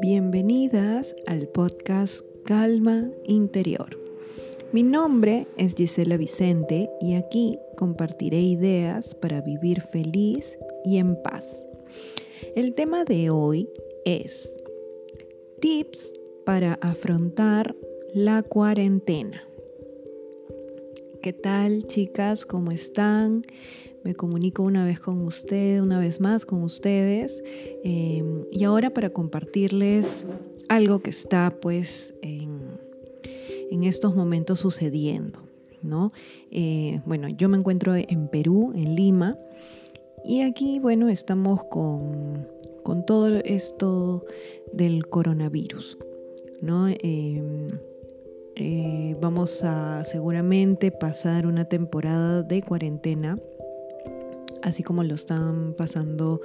Bienvenidas al podcast Calma Interior. Mi nombre es Gisela Vicente y aquí compartiré ideas para vivir feliz y en paz. El tema de hoy es tips para afrontar la cuarentena. ¿Qué tal chicas? ¿Cómo están? Me comunico una vez con ustedes, una vez más con ustedes. Em, y ahora para compartirles algo que está pues en, estos momentos sucediendo. ¿no? Eh, bueno, yo me encuentro en Perú, en Lima. Y aquí, bueno, estamos con, todo esto del coronavirus. ¿no? Em, eh, vamos a seguramente pasar una temporada de cuarentena, así como lo están pasando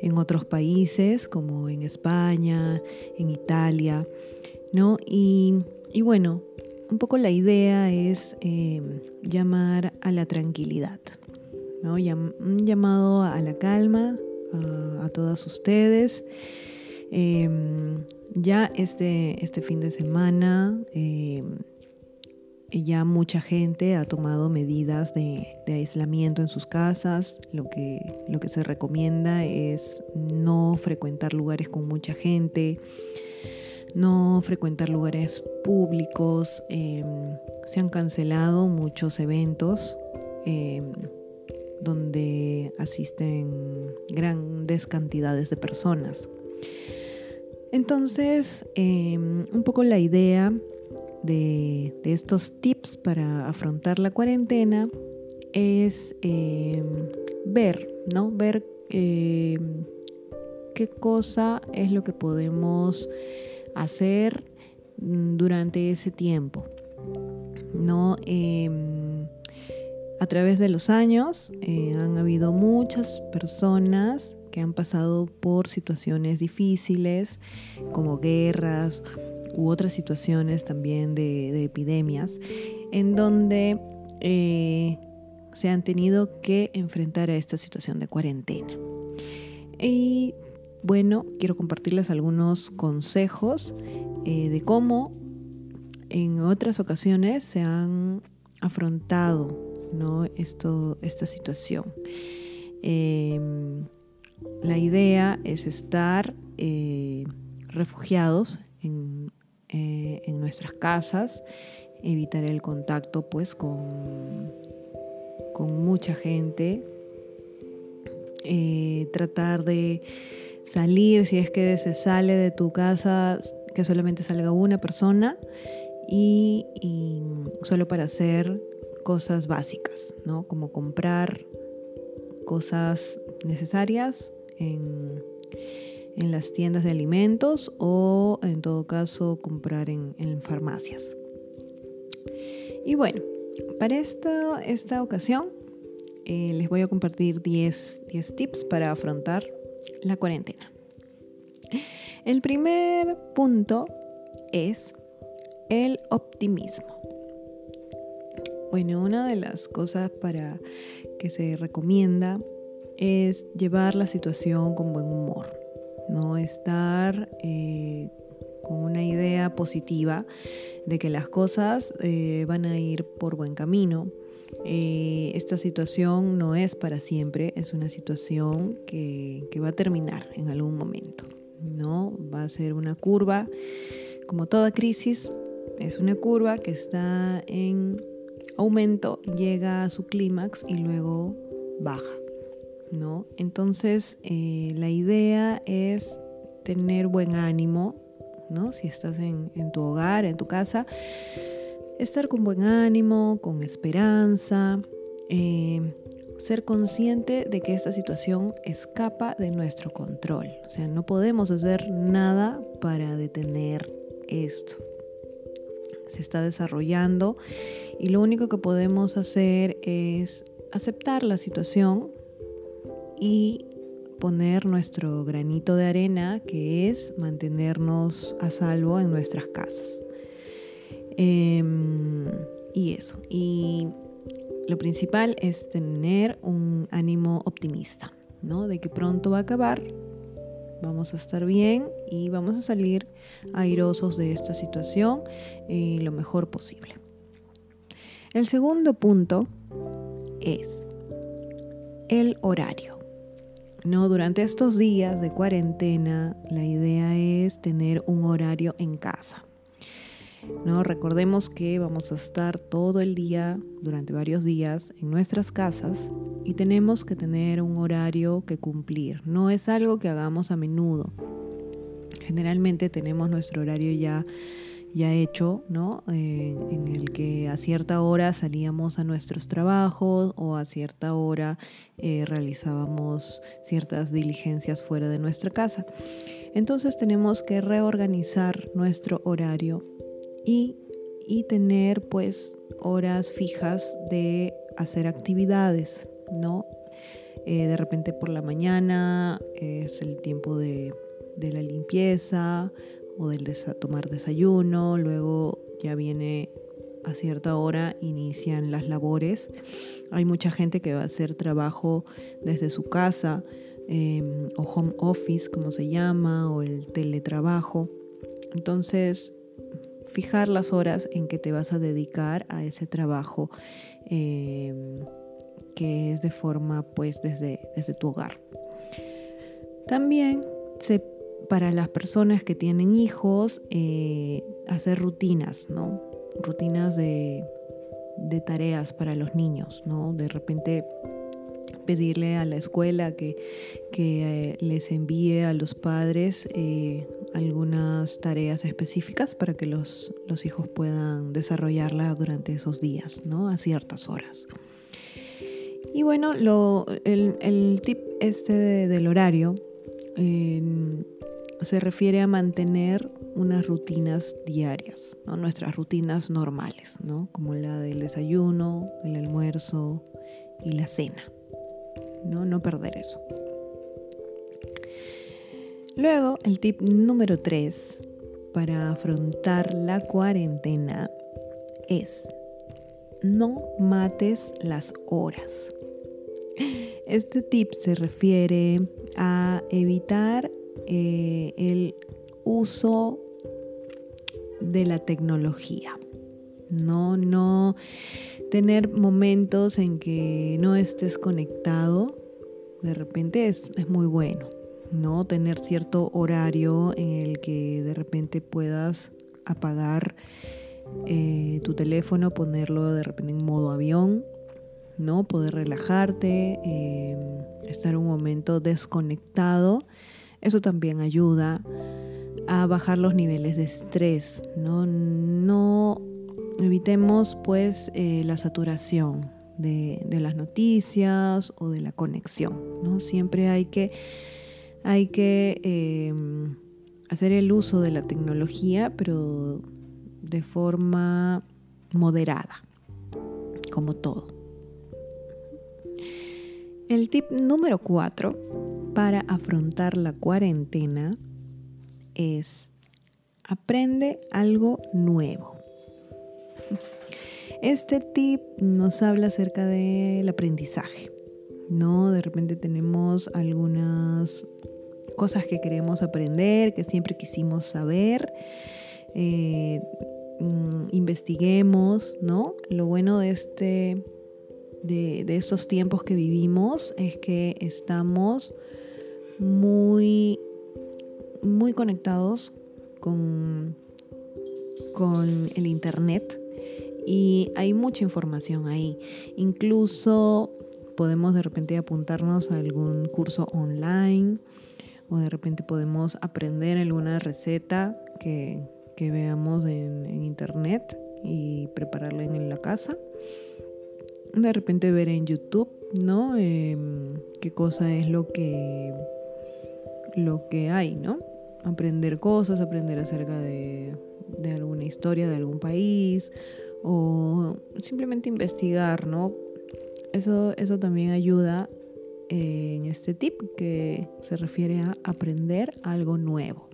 en otros países, como en España, en Italia, ¿no? Y, bueno, un poco la idea es em, llamar a la tranquilidad, ¿no? un llamado a la calma a, todas ustedes. Em, ya este, este fin de semana eh, ya mucha gente ha tomado medidas de, aislamiento en sus casas. Lo que, lo que se recomienda es no frecuentar lugares con mucha gente, no frecuentar lugares públicos. Em, se han cancelado muchos eventos em, donde asisten grandes cantidades de personas. Entonces, em, un poco la idea de, estos tips para afrontar la cuarentena es em, ver, ¿no? Ver em, qué cosa es lo que podemos hacer durante ese tiempo, ¿no? a través de los años eh, han habido muchas personas que han pasado por situaciones difíciles como guerras u otras situaciones también de, epidemias, en donde eh, se han tenido que enfrentar a esta situación de cuarentena. Y bueno, quiero compartirles algunos consejos eh, de cómo en otras ocasiones se han afrontado ¿no? Esto, esta situación. Em, la idea es estar eh, refugiados en, eh, en, nuestras casas, evitar el contacto pues con, con mucha gente, eh, tratar de salir, si es que se sale de tu casa, que solamente salga una persona y, y solo para hacer cosas básicas, ¿no? Como comprar cosas necesarias en, las tiendas de alimentos o en todo caso comprar en, farmacias. Y bueno, para esta, esta ocasión eh, les voy a compartir 10, 10 tips para afrontar la cuarentena. El primer punto es el optimismo. Bueno, una de las cosas para que se recomienda es llevar la situación con buen humor, no estar eh, con una idea positiva de que las cosas eh, van a ir por buen camino. Eh, esta situación no es para siempre, es una situación que, que va a terminar en algún momento, ¿no? Va a ser una curva, como toda crisis, es una curva que está en aumento llega a su clímax y luego baja, ¿no? Entonces, eh, la idea es tener buen ánimo, ¿no? Si estás en, tu hogar, en tu casa, estar con buen ánimo, con esperanza, eh, ser consciente de que esta situación escapa de nuestro control. O sea, no podemos hacer nada para detener esto. Se está desarrollando y lo único que podemos hacer es aceptar la situación y poner nuestro granito de arena, que es mantenernos a salvo en nuestras casas. Em, y eso. Y lo principal es tener un ánimo optimista. ¿no? De que pronto va a acabar, vamos a estar bien y vamos a salir airosos de esta situación eh, lo mejor posible. El segundo punto es el horario. No, durante estos días de cuarentena, la idea es tener un horario en casa. No, recordemos que vamos a estar todo el día, durante varios días, en nuestras casas y tenemos que tener un horario que cumplir. No es algo que hagamos a menudo. Generalmente tenemos nuestro horario ya ya hecho, ¿no? Eh, en el que a cierta hora salíamos a nuestros trabajos o a cierta hora eh, realizábamos ciertas diligencias fuera de nuestra casa. Entonces tenemos que reorganizar nuestro horario y, y tener pues horas fijas de hacer actividades, ¿no? Eh, de repente por la mañana es el tiempo de, de la limpieza, o del tomar desayuno, luego ya viene a cierta hora, inician las labores. Hay mucha gente que va a hacer trabajo desde su casa em, o home office, como se llama, o el teletrabajo. Entonces, fijar las horas en que te vas a dedicar a ese trabajo em, que es de forma pues desde, desde tu hogar. También se para las personas que tienen hijos, eh, hacer rutinas, ¿no? Rutinas de, tareas para los niños, ¿no? De repente pedirle a la escuela que, eh, les envíe a los padres eh, algunas tareas específicas para que los, hijos puedan desarrollarla durante esos días, ¿no? A ciertas horas. Y bueno, el, tip este del horario se refiere a mantener unas rutinas diarias, nuestras rutinas normales, ¿no? como la del desayuno, el almuerzo y la cena. No, no perder eso. Luego, el tip número 3 para afrontar la cuarentena es no mates las horas. Este tip se refiere a evitar eh, el uso de la tecnología. No, no tener momentos en que no estés conectado, de repente es, muy bueno. No tener cierto horario en el que de repente puedas apagar eh, tu teléfono, ponerlo de repente en modo avión, ¿no? Poder relajarte, eh, estar un momento desconectado eso también ayuda a bajar los niveles de estrés. No, no evitemos pues eh, la saturación de, las noticias o de la conexión. ¿no? Siempre hay que, hay que em, hacer el uso de la tecnología, pero de forma moderada, como todo. El tip número cuatro para afrontar la cuarentena es aprende algo nuevo. Este tip nos habla acerca del aprendizaje. ¿no? De repente tenemos algunas cosas que queremos aprender, que siempre quisimos saber. Eh, mm, investiguemos, ¿no? Lo bueno de este de, de, estos tiempos que vivimos es que estamos muy, muy conectados con, con el Internet y hay mucha información ahí. Incluso podemos de repente apuntarnos a algún curso online o de repente podemos aprender alguna receta que, veamos en, internet y prepararla en la casa. De repente ver en YouTube, ¿no? Em, qué cosa es lo que lo que hay, ¿no? Aprender cosas, aprender acerca de, alguna historia de algún país o simplemente investigar, ¿no? Eso, eso también ayuda en este tip que se refiere a aprender algo nuevo.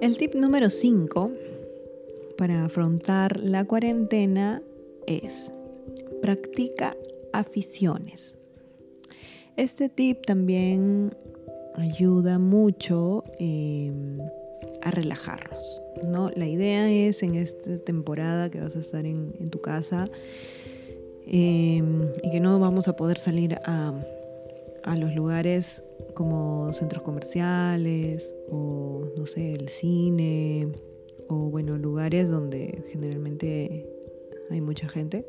El tip número 5 para afrontar la cuarentena es practica aficiones. Este tip también ayuda mucho em, a relajarnos, ¿no? La idea es en esta temporada que vas a estar en, tu casa em, y que no vamos a poder salir a, a los lugares como centros comerciales o, no sé, el cine o, bueno, lugares donde generalmente hay mucha gente,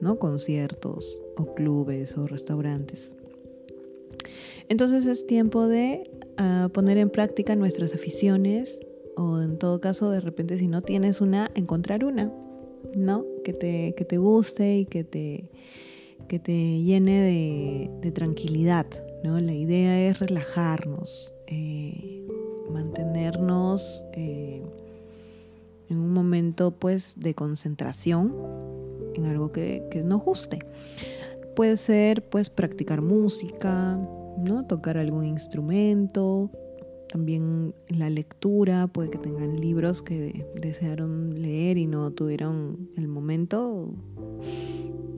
¿no? Conciertos o clubes o restaurantes. Entonces es tiempo de ah, poner en práctica nuestras aficiones o en todo caso de repente si no tienes una, encontrar una, ¿no? Que te, que te guste y que te, que te llene de, tranquilidad, ¿no? La idea es relajarnos, eh, mantenernos eh, en un momento pues de concentración en algo que, que nos guste. Puede ser pues practicar música, ¿no? Tocar algún instrumento, también la lectura, puede que tengan libros que desearon leer y no tuvieron el momento.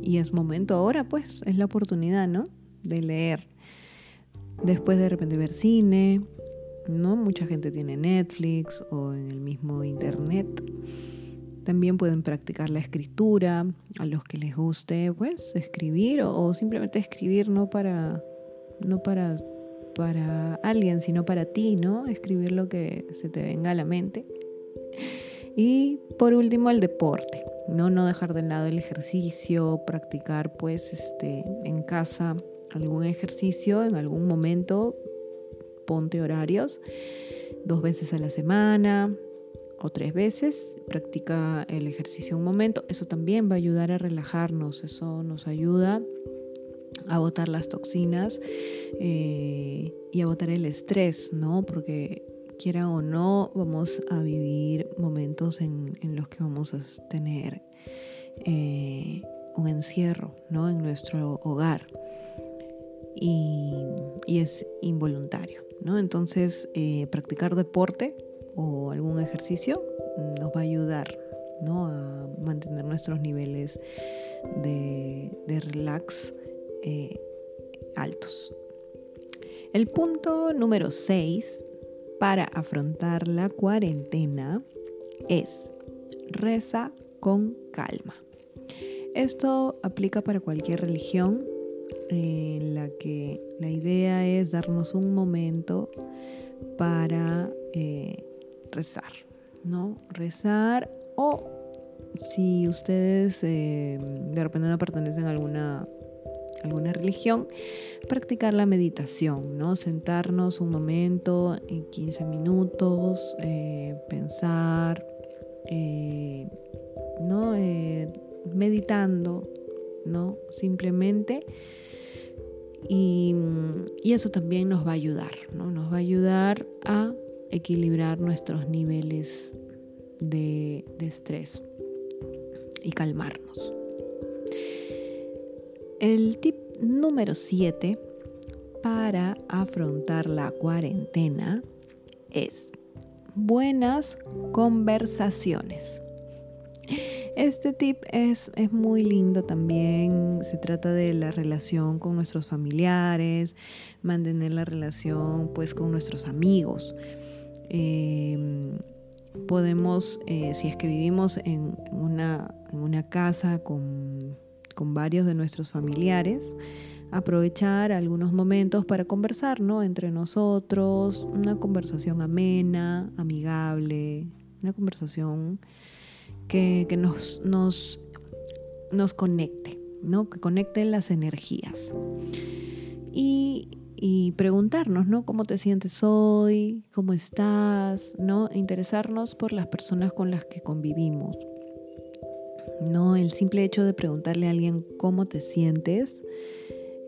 Y es momento ahora, pues, es la oportunidad, ¿no? De leer. Después de repente ver cine, ¿no? Mucha gente tiene Netflix o en el mismo internet. También pueden practicar la escritura, a los que les guste, pues, escribir o, o simplemente escribir, ¿no? Para no para, para alguien, sino para ti, ¿no? Escribir lo que se te venga a la mente. Y por último, el deporte, ¿no? No dejar de lado el ejercicio, practicar pues este, en casa algún ejercicio en algún momento, ponte horarios, dos veces a la semana o tres veces, practica el ejercicio un momento, eso también va a ayudar a relajarnos, eso nos ayuda a botar las toxinas eh, y a botar el estrés, ¿no? Porque quiera o no, vamos a vivir momentos en, los que vamos a tener eh, un encierro, ¿no? En nuestro hogar. Y, es involuntario, ¿no? Entonces, eh, practicar deporte o algún ejercicio nos va a ayudar, ¿no? A mantener nuestros niveles de, de relax eh, altos. El punto número 6 para afrontar la cuarentena es reza con calma. Esto aplica para cualquier religión en la que la idea es darnos un momento para eh, rezar, ¿no? Rezar o si ustedes eh, de repente no pertenecen a alguna alguna religión, practicar la meditación, ¿no? Sentarnos un momento, en 15 minutos, eh, pensar, eh, ¿no? Eh, meditando, ¿no? Simplemente. Y, eso también nos va a ayudar, ¿no? Nos va a ayudar a equilibrar nuestros niveles de estrés y calmarnos. El tip número 7 para afrontar la cuarentena es buenas conversaciones. Este tip es, muy lindo también. Se trata de la relación con nuestros familiares, mantener la relación pues con nuestros amigos. Em, podemos, eh, si es que vivimos en, una, en una casa con con varios de nuestros familiares, aprovechar algunos momentos para conversar, ¿no? Entre nosotros, una conversación amena, amigable, una conversación que, nos, conecte, ¿no? Que conecte las energías. Y, y preguntarnos, ¿no? ¿Cómo te sientes hoy? ¿Cómo estás? ¿No? Interesarnos por las personas con las que convivimos. ¿No? El simple hecho de preguntarle a alguien cómo te sientes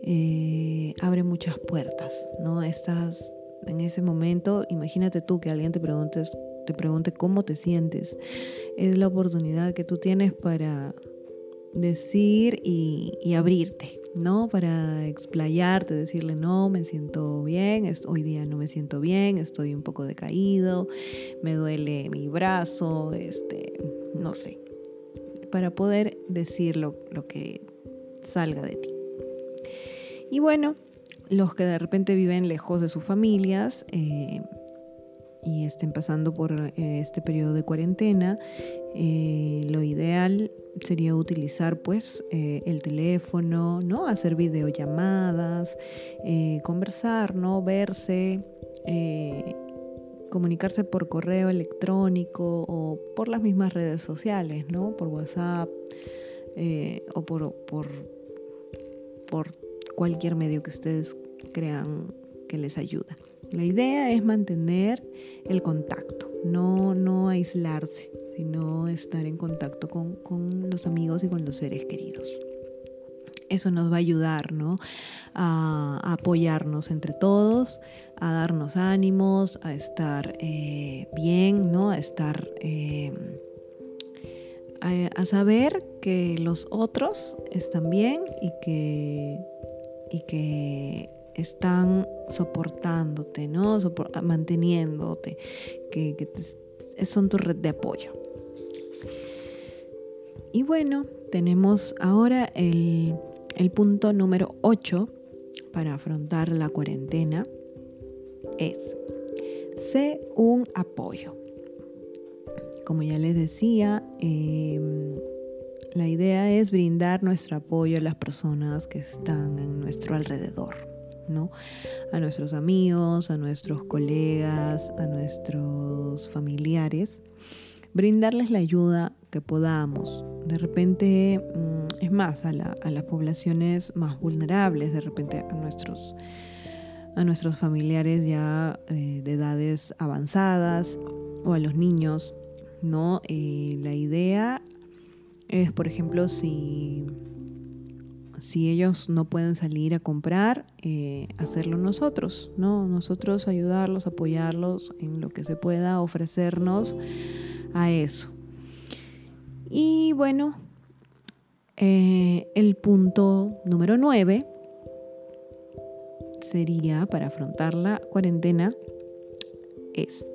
eh, abre muchas puertas, ¿no? Estás en ese momento, imagínate tú que alguien te pregunte, te pregunte cómo te sientes. Es la oportunidad que tú tienes para decir y, abrirte, ¿no? Para explayarte, decirle, no, me siento bien, hoy día no me siento bien, estoy un poco decaído, me duele mi brazo, este, no sé, para poder decir lo, que salga de ti. Y bueno, los que de repente viven lejos de sus familias eh, y estén pasando por eh, este periodo de cuarentena, eh, lo ideal sería utilizar pues el teléfono, ¿no? Hacer videollamadas, conversar, ¿no? Verse, comunicarse por correo electrónico o por las mismas redes sociales, ¿no? Por WhatsApp o por, por, por cualquier medio que ustedes crean que les ayuda. La idea es mantener el contacto, no, no aislarse, sino estar en contacto con, con los amigos y con los seres queridos eso nos va a ayudar, ¿no? A, apoyarnos entre todos, a darnos ánimos, a estar eh, bien, ¿no? A estar, eh, a, saber que los otros están bien y que y que están soportándote, ¿no? manteniéndote, que, son tu red de apoyo. Y bueno, tenemos ahora el, el punto número 8 para afrontar la cuarentena. Es, sé un apoyo. Como ya les decía, eh, la idea es brindar nuestro apoyo a las personas que están en nuestro alrededor, ¿no? A nuestros amigos, a nuestros colegas, a nuestros familiares. Brindarles la ayuda que podamos. De repente, mm, es más, a, las poblaciones más vulnerables, de repente a nuestros, a nuestros familiares ya eh, de edades avanzadas o a los niños, ¿no? Eh, la idea es, por ejemplo, si, si ellos no pueden salir a comprar, eh, hacerlo nosotros, ¿no? Nosotros ayudarlos, apoyarlos en lo que se pueda, ofrecernos a eso. Y bueno, eh, el punto número 9 sería para afrontar la cuarentena es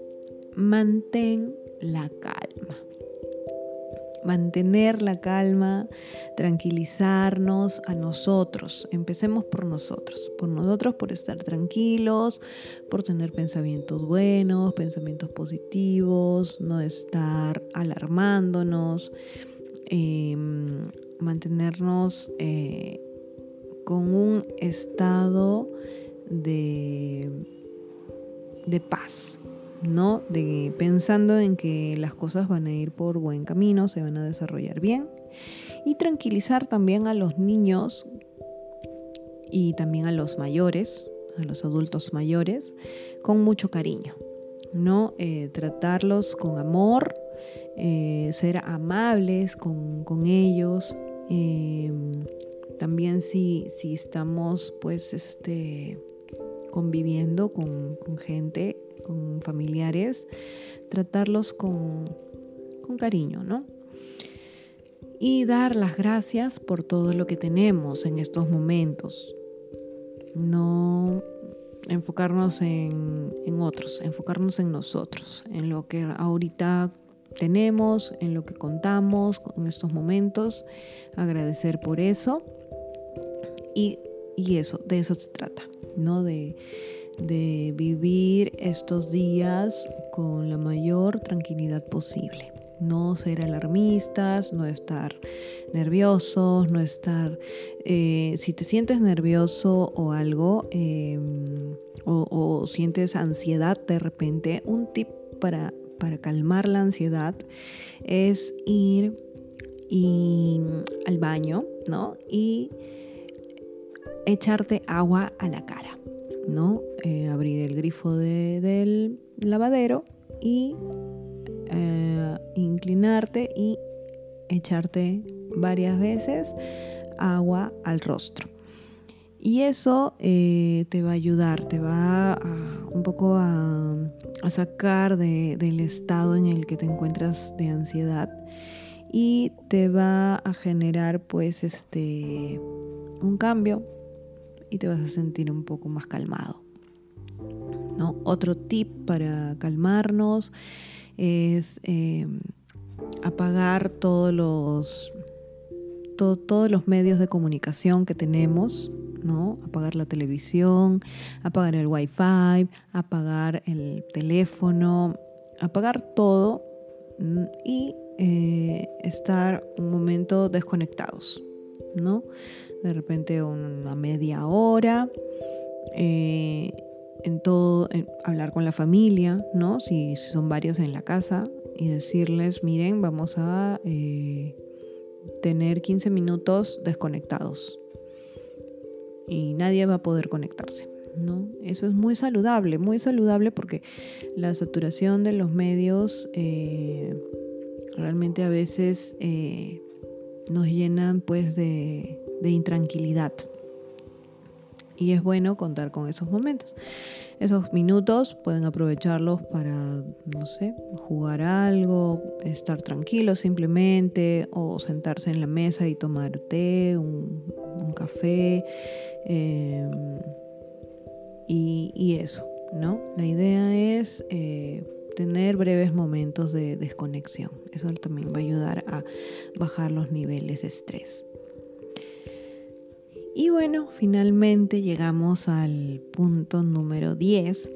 mantén la calma mantener la calma, tranquilizarnos a nosotros. Empecemos por nosotros, por nosotros, por estar tranquilos, por tener pensamientos buenos, pensamientos positivos, no estar alarmándonos, em, mantenernos eh, con un estado de, de paz, ¿no? De pensando en que las cosas van a ir por buen camino, se van a desarrollar bien. Y tranquilizar también a los niños y también a los mayores, a los adultos mayores, con mucho cariño, ¿no? Eh, tratarlos con amor, eh, ser amables con, ellos. Em, también si, si estamos pues este conviviendo con, con gente con familiares, tratarlos con, cariño, ¿no? Y dar las gracias por todo lo que tenemos en estos momentos. No enfocarnos en, en, otros, enfocarnos en nosotros, en lo que ahorita tenemos, en lo que contamos en estos momentos, agradecer por eso. Y, y eso, de eso se trata, ¿no? De, de vivir estos días con la mayor tranquilidad posible. No ser alarmistas, no estar nerviosos, no estar... Eh, si te sientes nervioso o algo, em, o, sientes ansiedad de repente, un tip para, para calmar la ansiedad es ir y, al baño, ¿no? Y echarte agua a la cara. ¿no? Eh, abrir el grifo del lavadero y eh, inclinarte y echarte varias veces agua al rostro. Y eso eh, te va a ayudar, te va un poco a, sacar del estado en el que te encuentras de ansiedad y te va a generar pues este un cambio y te vas a sentir un poco más calmado. ¿no? Otro tip para calmarnos es em, apagar todos los, todos los medios de comunicación que tenemos, ¿no? Apagar la televisión, apagar el wifi, apagar el teléfono, apagar todo mm, y eh, estar un momento desconectados, ¿no? De repente una media hora, eh, en todo, hablar con la familia, ¿no? Si, son varios en la casa y decirles, miren, vamos a eh, tener 15 minutos desconectados y nadie va a poder conectarse. ¿no? Eso es muy saludable, muy saludable porque la saturación de los medios eh, realmente a veces eh, nos llenan pues de, de intranquilidad y es bueno contar con esos momentos. Esos minutos pueden aprovecharlos para, no sé, jugar algo, estar tranquilos simplemente, o sentarse en la mesa y tomar té, un, café, em, y, eso, ¿no? La idea es eh, tener breves momentos de desconexión. Eso también va a ayudar a bajar los niveles de estrés. Y bueno, finalmente llegamos al punto número 10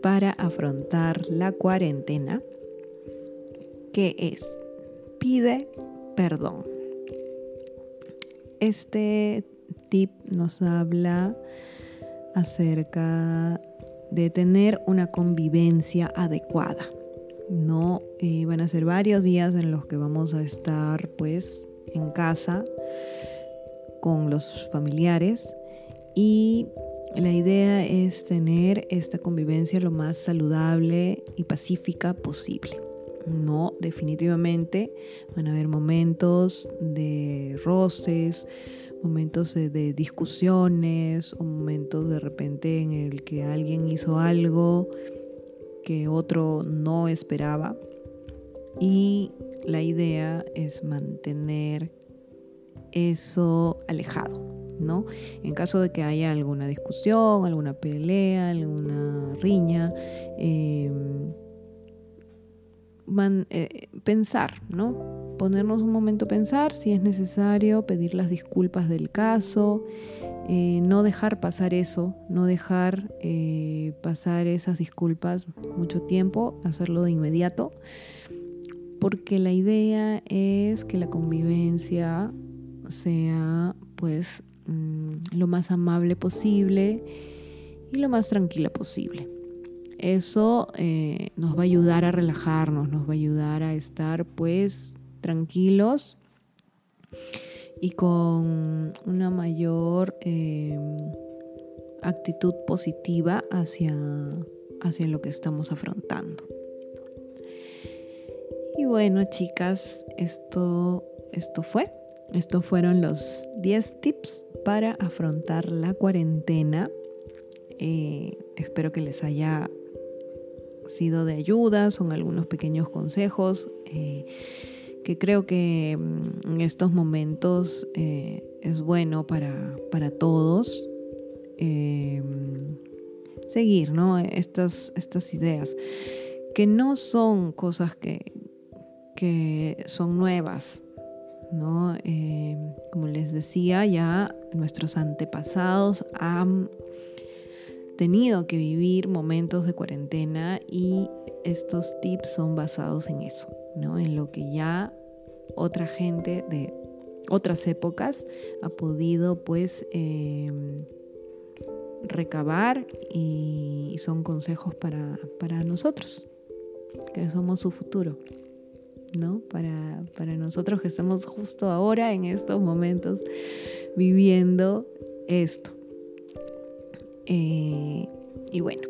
para afrontar la cuarentena, que es pide perdón. Este tip nos habla acerca de tener una convivencia adecuada. No eh, van a ser varios días en los que vamos a estar pues en casa con los familiares y la idea es tener esta convivencia lo más saludable y pacífica posible. No, definitivamente van a haber momentos de roces, momentos de, discusiones, o momentos de repente en el que alguien hizo algo que otro no esperaba. Y la idea es mantener eso alejado, ¿no? En caso de que haya alguna discusión, alguna pelea, alguna riña, eh, pensar, ¿no? Ponernos un momento a pensar si es necesario, pedir las disculpas del caso, eh, no dejar pasar eso, no dejar eh, pasar esas disculpas mucho tiempo, hacerlo de inmediato, porque la idea es que la convivencia sea pues mm, lo más amable posible y lo más tranquila posible. Eso eh, nos va a ayudar a relajarnos, nos va a ayudar a estar pues tranquilos y con una mayor em, actitud positiva hacia, hacia lo que estamos afrontando. Y bueno, chicas, esto, esto fue. Estos fueron los 10 tips para afrontar la cuarentena. Eh, espero que les haya sido de ayuda, son algunos pequeños consejos eh, que creo que mm, en estos momentos eh, es bueno para, todos seguir estas, estas ideas, que no son cosas que, que son nuevas, ¿no? Eh, como les decía, ya nuestros antepasados han tenido que vivir momentos de cuarentena y estos tips son basados en eso, ¿no? En lo que ya otra gente de otras épocas ha podido pues em, recabar y son consejos para, para nosotros, que somos su futuro. ¿no? Para, nosotros que estamos justo ahora, en estos momentos, viviendo esto. Eh, y bueno,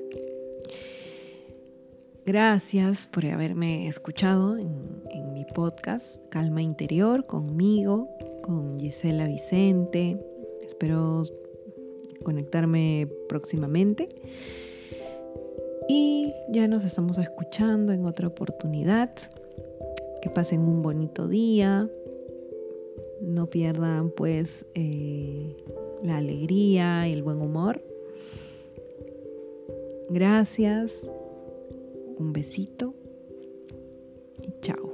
gracias por haberme escuchado en, mi podcast Calma Interior conmigo, con Gisela Vicente. Espero conectarme próximamente. Y ya nos estamos escuchando en otra oportunidad que pasen un bonito día, no pierdan pues eh, la alegría y el buen humor. Gracias, un besito y chao.